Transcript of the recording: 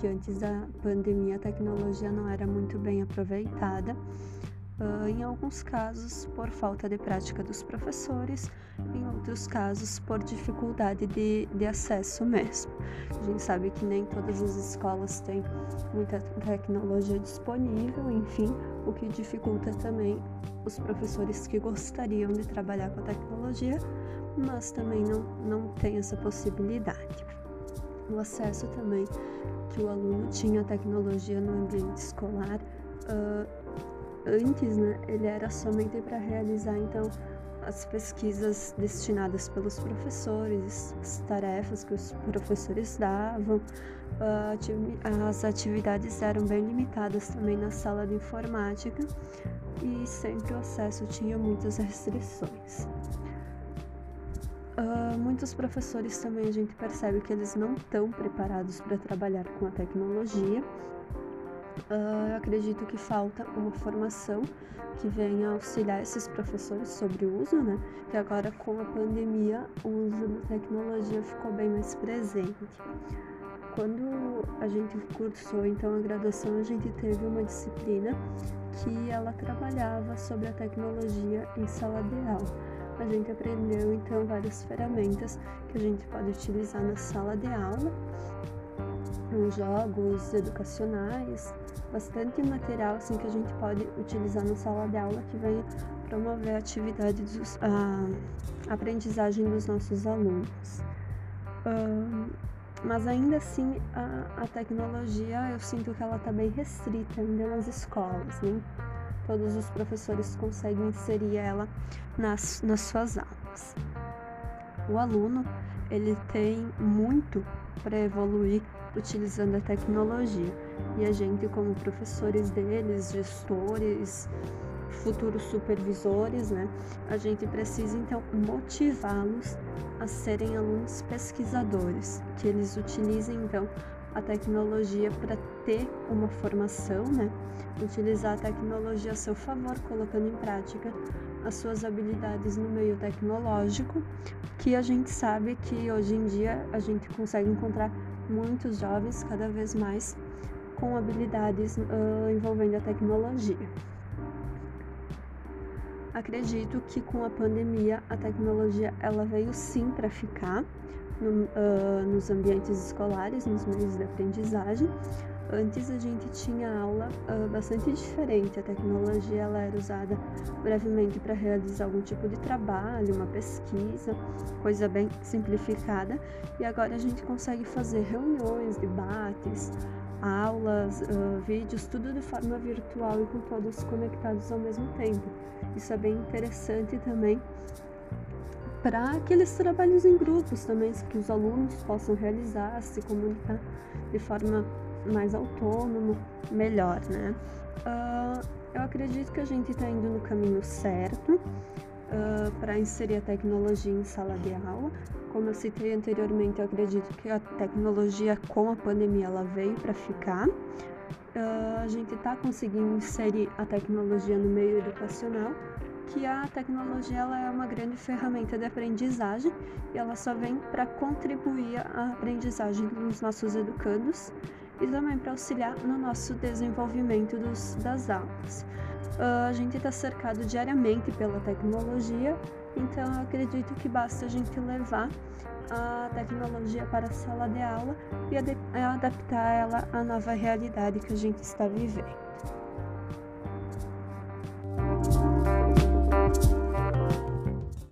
que antes da pandemia a tecnologia não era muito bem aproveitada. Em alguns casos por falta de prática dos professores, em outros casos por dificuldade de, de acesso mesmo. A gente sabe que nem todas as escolas têm muita tecnologia disponível, enfim, o que dificulta também os professores que gostariam de trabalhar com a tecnologia, mas também não, não tem essa possibilidade. O acesso também que o aluno tinha à tecnologia no ambiente escolar. Uh, antes, né, ele era somente para realizar então as pesquisas destinadas pelos professores, as tarefas que os professores davam, as atividades eram bem limitadas também na sala de informática e sempre o acesso tinha muitas restrições. Uh, muitos professores também a gente percebe que eles não estão preparados para trabalhar com a tecnologia Uh, eu acredito que falta uma formação que venha auxiliar esses professores sobre o uso, né? Que agora com a pandemia o uso da tecnologia ficou bem mais presente. Quando a gente cursou então a graduação, a gente teve uma disciplina que ela trabalhava sobre a tecnologia em sala de aula. A gente aprendeu então várias ferramentas que a gente pode utilizar na sala de aula jogos educacionais, bastante material assim que a gente pode utilizar na sala de aula que venha promover a atividade dos, a aprendizagem dos nossos alunos. Mas ainda assim a, a, tecnologia eu sinto que ela está bem restrita ainda nas escolas, né? Todos os professores conseguem inserir ela nas, nas suas aulas. O aluno ele tem muito para evoluir utilizando a tecnologia. E a gente, como professores deles, gestores, futuros supervisores, né, a gente precisa então motivá-los a serem alunos pesquisadores, que eles utilizem então a tecnologia para ter uma formação, né? Utilizar a tecnologia a seu favor, colocando em prática as suas habilidades no meio tecnológico, que a gente sabe que hoje em dia a gente consegue encontrar muitos jovens cada vez mais com habilidades uh, envolvendo a tecnologia. Acredito que com a pandemia a tecnologia ela veio sim para ficar no, uh, nos ambientes escolares, nos meios de aprendizagem. Antes a gente tinha aula uh, bastante diferente. A tecnologia ela era usada brevemente para realizar algum tipo de trabalho, uma pesquisa, coisa bem simplificada. E agora a gente consegue fazer reuniões, debates, aulas, uh, vídeos, tudo de forma virtual e com todos conectados ao mesmo tempo. Isso é bem interessante também para aqueles trabalhos em grupos também, que os alunos possam realizar, se comunicar de forma mais autônoma, melhor, né? Uh, eu acredito que a gente está indo no caminho certo uh, ah, para inserir a tecnologia em sala de aula. Como eu citei anteriormente, eu acredito que a tecnologia com a pandemia ela veio para ficar. Uh, a gente está conseguindo inserir a tecnologia no meio educacional que a tecnologia ela é uma grande ferramenta de aprendizagem e ela só vem para contribuir à aprendizagem dos nossos educandos e também para auxiliar no nosso desenvolvimento dos, das aulas. Uh, a gente está cercado diariamente pela tecnologia, então eu acredito que basta a gente levar a tecnologia para a sala de aula e adaptar ela à nova realidade que a gente está vivendo.